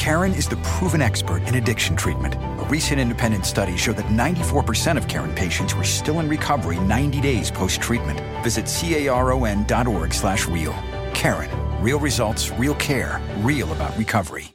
Karen is the proven expert in addiction treatment. A recent independent study showed that 94% of Karen patients were still in recovery 90 days post-treatment. Visit caron.org slash real. Karen, real results, real care, real about recovery.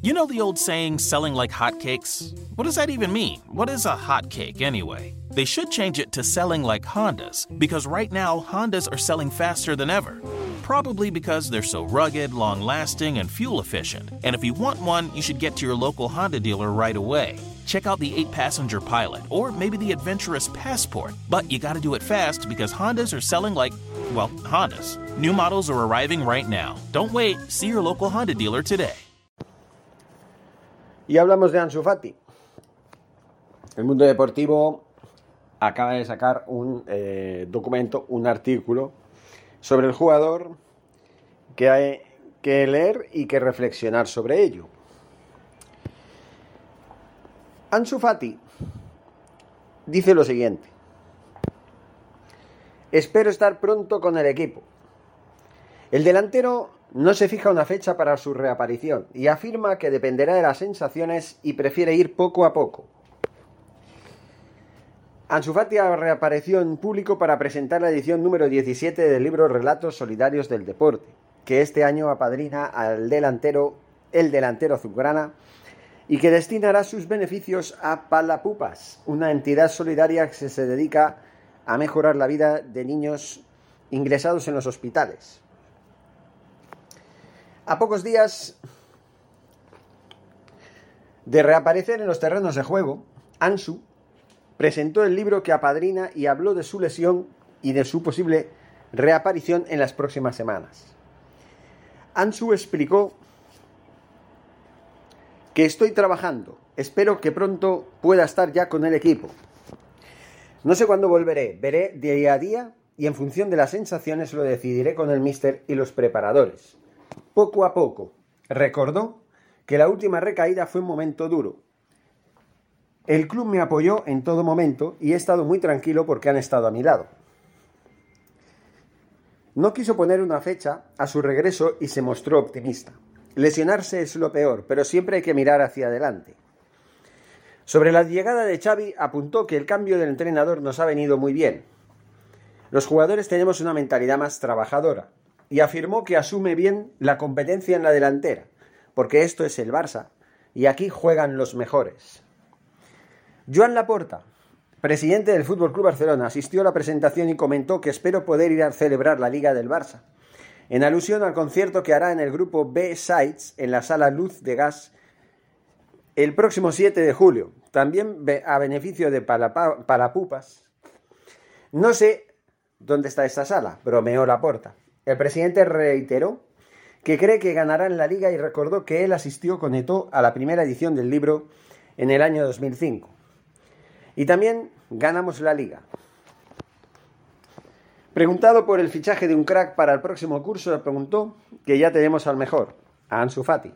You know the old saying, selling like hotcakes? What does that even mean? What is a hotcake anyway? They should change it to selling like Hondas, because right now Hondas are selling faster than ever. Probably because they're so rugged, long lasting, and fuel efficient. And if you want one, you should get to your local Honda dealer right away. Check out the 8 passenger Pilot or maybe the adventurous Passport. But you gotta do it fast because Hondas are selling like, well, Hondas. New models are arriving right now. Don't wait, see your local Honda dealer today. Y hablamos de Ansu Fati. El mundo deportivo acaba de sacar un eh, documento, un artículo sobre el jugador que hay que leer y que reflexionar sobre ello. Ansu Fati dice lo siguiente. Espero estar pronto con el equipo. El delantero no se fija una fecha para su reaparición y afirma que dependerá de las sensaciones y prefiere ir poco a poco. Ansu Fati reapareció en público para presentar la edición número 17 del libro Relatos Solidarios del Deporte, que este año apadrina al delantero, el delantero azulgrana, y que destinará sus beneficios a Palapupas, una entidad solidaria que se dedica a mejorar la vida de niños ingresados en los hospitales. A pocos días de reaparecer en los terrenos de juego, Ansu presentó el libro que apadrina y habló de su lesión y de su posible reaparición en las próximas semanas. Ansu explicó que estoy trabajando, espero que pronto pueda estar ya con el equipo. No sé cuándo volveré, veré día a día y en función de las sensaciones lo decidiré con el míster y los preparadores. Poco a poco, recordó que la última recaída fue un momento duro, el club me apoyó en todo momento y he estado muy tranquilo porque han estado a mi lado. No quiso poner una fecha a su regreso y se mostró optimista. Lesionarse es lo peor, pero siempre hay que mirar hacia adelante. Sobre la llegada de Xavi apuntó que el cambio del entrenador nos ha venido muy bien. Los jugadores tenemos una mentalidad más trabajadora y afirmó que asume bien la competencia en la delantera, porque esto es el Barça y aquí juegan los mejores. Joan Laporta, presidente del Fútbol Club Barcelona, asistió a la presentación y comentó que espero poder ir a celebrar la Liga del Barça, en alusión al concierto que hará en el grupo B Sites en la sala Luz de Gas el próximo 7 de julio, también a beneficio de Palapupas. No sé dónde está esta sala, bromeó Laporta. El presidente reiteró que cree que ganarán la liga y recordó que él asistió con Eto a la primera edición del libro en el año 2005. Y también ganamos la liga. Preguntado por el fichaje de un crack para el próximo curso, preguntó que ya tenemos al mejor, a Ansu Fati.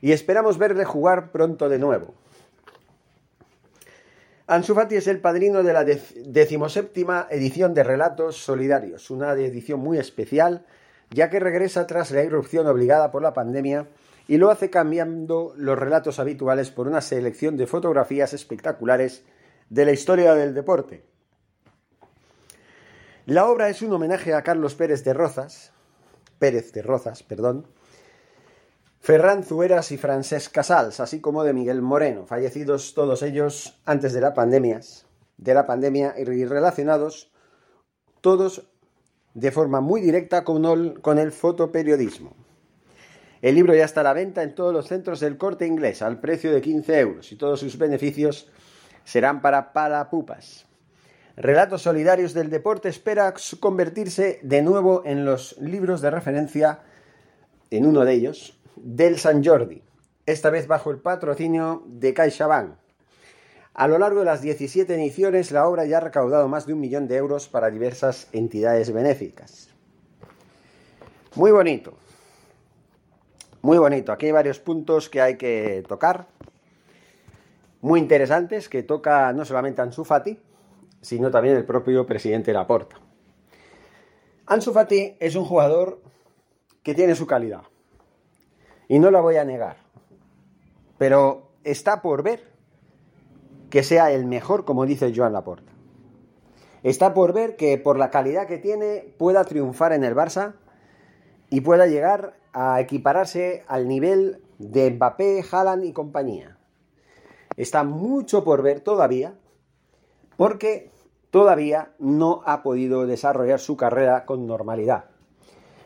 Y esperamos verle jugar pronto de nuevo. Ansu Fati es el padrino de la decimoséptima edición de Relatos Solidarios, una edición muy especial, ya que regresa tras la irrupción obligada por la pandemia y lo hace cambiando los relatos habituales por una selección de fotografías espectaculares de la historia del deporte. La obra es un homenaje a Carlos Pérez de Rozas, Pérez de Rozas, perdón, Ferran Zueras y Francesc Casals, así como de Miguel Moreno, fallecidos todos ellos antes de la pandemia, de la pandemia y relacionados todos de forma muy directa con el, con el fotoperiodismo. El libro ya está a la venta en todos los centros del corte inglés al precio de 15 euros y todos sus beneficios serán para Palapupas. Relatos Solidarios del Deporte espera convertirse de nuevo en los libros de referencia, en uno de ellos, del San Jordi, esta vez bajo el patrocinio de CaixaBank. A lo largo de las 17 ediciones, la obra ya ha recaudado más de un millón de euros para diversas entidades benéficas. Muy bonito. Muy bonito. Aquí hay varios puntos que hay que tocar. Muy interesantes que toca no solamente Ansu Fati, sino también el propio presidente Laporta. Ansu Fati es un jugador que tiene su calidad. Y no la voy a negar. Pero está por ver que sea el mejor, como dice Joan Laporta. Está por ver que por la calidad que tiene pueda triunfar en el Barça y pueda llegar a equipararse al nivel de Mbappé, Haaland y compañía. Está mucho por ver todavía porque todavía no ha podido desarrollar su carrera con normalidad.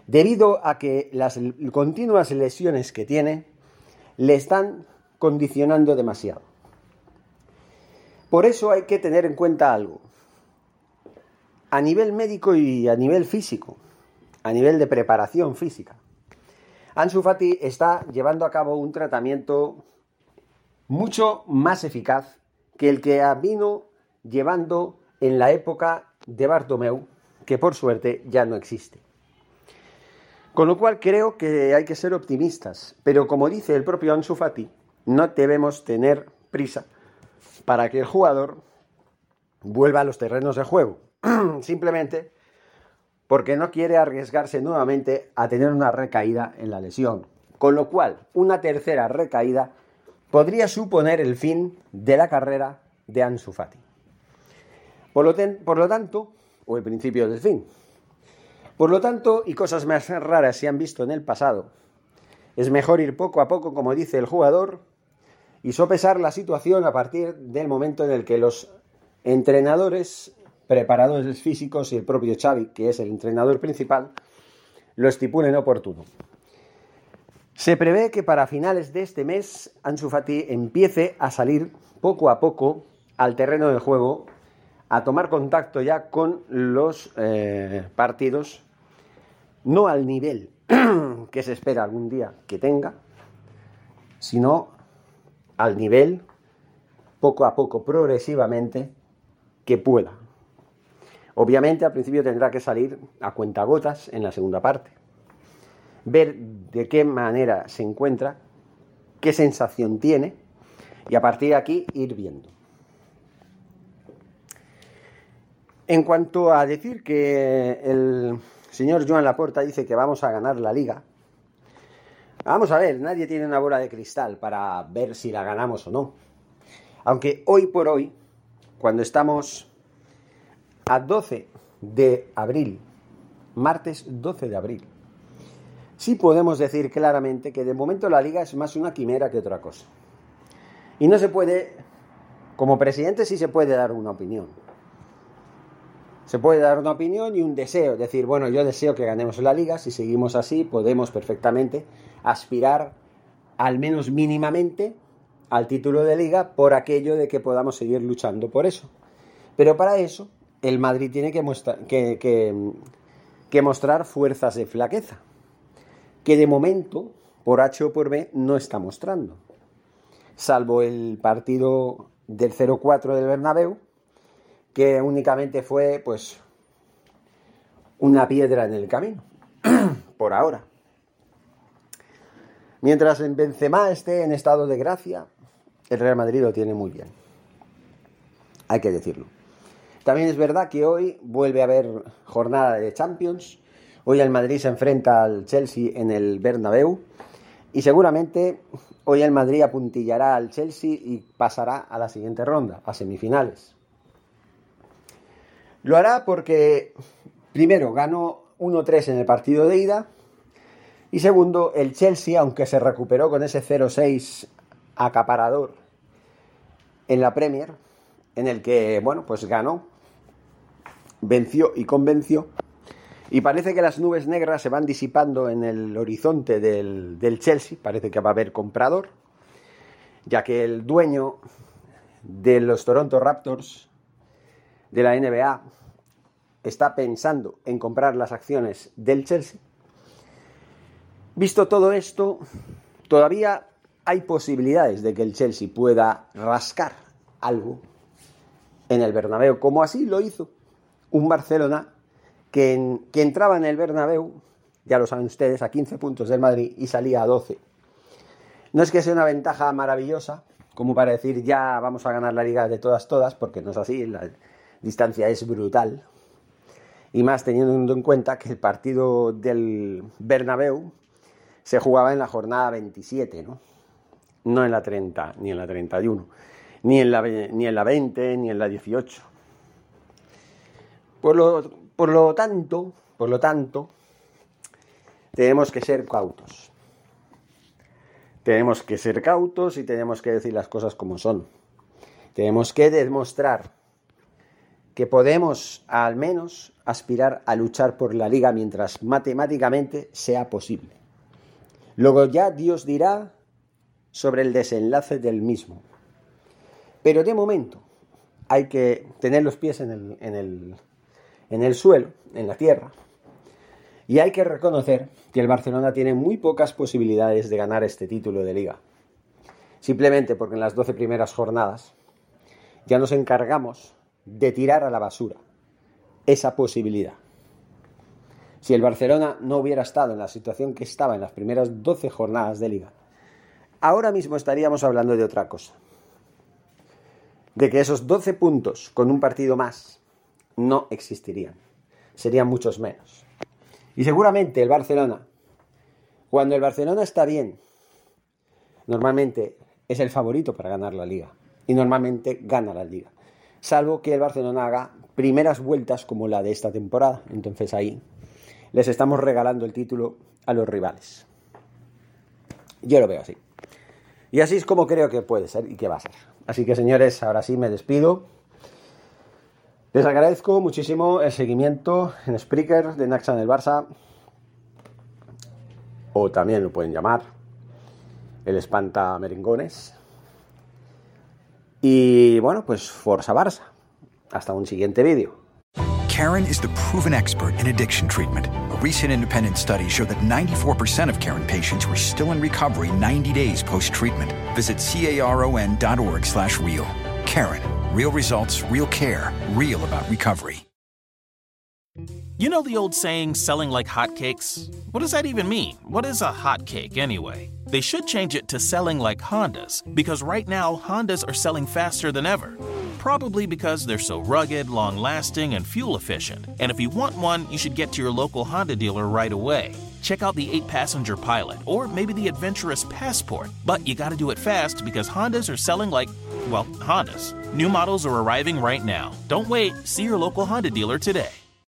Debido a que las continuas lesiones que tiene le están condicionando demasiado. Por eso hay que tener en cuenta algo. A nivel médico y a nivel físico, a nivel de preparación física, Ansu Fati está llevando a cabo un tratamiento mucho más eficaz que el que vino llevando en la época de Bartomeu, que por suerte ya no existe. Con lo cual creo que hay que ser optimistas, pero como dice el propio Ansu Fati, no debemos tener prisa para que el jugador vuelva a los terrenos de juego. Simplemente porque no quiere arriesgarse nuevamente a tener una recaída en la lesión. Con lo cual, una tercera recaída podría suponer el fin de la carrera de Ansu Fati. Por lo, por lo tanto, o el principio del fin. Por lo tanto, y cosas más raras se han visto en el pasado, es mejor ir poco a poco, como dice el jugador, y sopesar la situación a partir del momento en el que los entrenadores, preparadores físicos y el propio Xavi, que es el entrenador principal, lo estipulen oportuno. Se prevé que para finales de este mes Ansu Fati empiece a salir poco a poco al terreno del juego, a tomar contacto ya con los eh, partidos, no al nivel que se espera algún día que tenga, sino al nivel, poco a poco, progresivamente, que pueda. Obviamente al principio tendrá que salir a cuentagotas en la segunda parte ver de qué manera se encuentra, qué sensación tiene y a partir de aquí ir viendo. En cuanto a decir que el señor Joan Laporta dice que vamos a ganar la liga, vamos a ver, nadie tiene una bola de cristal para ver si la ganamos o no. Aunque hoy por hoy, cuando estamos a 12 de abril, martes 12 de abril, sí podemos decir claramente que de momento la liga es más una quimera que otra cosa. Y no se puede, como presidente sí se puede dar una opinión. Se puede dar una opinión y un deseo, decir, bueno, yo deseo que ganemos la liga, si seguimos así podemos perfectamente aspirar al menos mínimamente al título de liga por aquello de que podamos seguir luchando por eso. Pero para eso el Madrid tiene que, mostrar fuerzas de flaqueza que de momento, por H o por B, no está mostrando. Salvo el partido del 0-4 del Bernabéu, que únicamente fue, pues, una piedra en el camino, por ahora. Mientras en Benzema esté en estado de gracia, el Real Madrid lo tiene muy bien. Hay que decirlo. También es verdad que hoy vuelve a haber jornada de Champions. Hoy el Madrid se enfrenta al Chelsea en el Bernabéu. Y seguramente hoy el Madrid apuntillará al Chelsea y pasará a la siguiente ronda, a semifinales. Lo hará porque, primero, ganó 1-3 en el partido de ida. Y segundo, el Chelsea, aunque se recuperó con ese 0-6 acaparador en la Premier, en el que, bueno, pues ganó, venció y convenció, y parece que las nubes negras se van disipando en el horizonte del, Chelsea, parece que va a haber comprador, ya que el dueño de los Toronto Raptors de la NBA está pensando en comprar las acciones del Chelsea. Visto todo esto, todavía hay posibilidades de que el Chelsea pueda rascar algo en el Bernabéu, como así lo hizo un Barcelona que, entraba en el Bernabéu, ya lo saben ustedes, a 15 puntos del Madrid y salía a 12. No es que sea una ventaja maravillosa, como para decir ya vamos a ganar la liga de todas, todas, porque no es así, la distancia es brutal. Y más teniendo en cuenta que el partido del Bernabéu se jugaba en la jornada 27, ¿no? No en la 30, ni en la 31, ni en la, ni en la 20, ni en la 18. Por lo, por lo tanto, por lo tanto, tenemos que ser cautos. Tenemos que ser cautos y tenemos que decir las cosas como son. Tenemos que demostrar que podemos al menos aspirar a luchar por la liga mientras matemáticamente sea posible. Luego ya Dios dirá sobre el desenlace del mismo. Pero de momento hay que tener los pies en el, en el, en el suelo, en la tierra. Y hay que reconocer que el Barcelona tiene muy pocas posibilidades de ganar este título de liga. Simplemente porque en las 12 primeras jornadas ya nos encargamos de tirar a la basura esa posibilidad. Si el Barcelona no hubiera estado en la situación que estaba en las primeras 12 jornadas de liga, ahora mismo estaríamos hablando de otra cosa. De que esos 12 puntos con un partido más no existirían. Serían muchos menos. Y seguramente el Barcelona, cuando el Barcelona está bien, normalmente es el favorito para ganar la liga. Y normalmente gana la liga. Salvo que el Barcelona haga primeras vueltas como la de esta temporada. Entonces ahí les estamos regalando el título a los rivales. Yo lo veo así. Y así es como creo que puede ser y que va a ser. Así que señores, ahora sí me despido. Les agradezco muchísimo el seguimiento en Spreaker de Naxa en el Barça. O también lo pueden llamar el espanta merengones. Y bueno, pues Forza Barça. Hasta un siguiente vídeo. Karen is the proven expert in addiction treatment. A recent independent study showed that 94% of Karen patients were still in recovery 90 days post-treatment. Visit caron.org slash real. Karen, real results, real care, real about recovery. You know the old saying, selling like hotcakes? What does that even mean? What is a hotcake anyway? They should change it to selling like Hondas, because right now Hondas are selling faster than ever. Probably because they're so rugged, long lasting, and fuel efficient. And if you want one, you should get to your local Honda dealer right away. Check out the 8 passenger Pilot or maybe the adventurous Passport. But you gotta do it fast because Hondas are selling like, well, Hondas. New models are arriving right now. Don't wait, see your local Honda dealer today.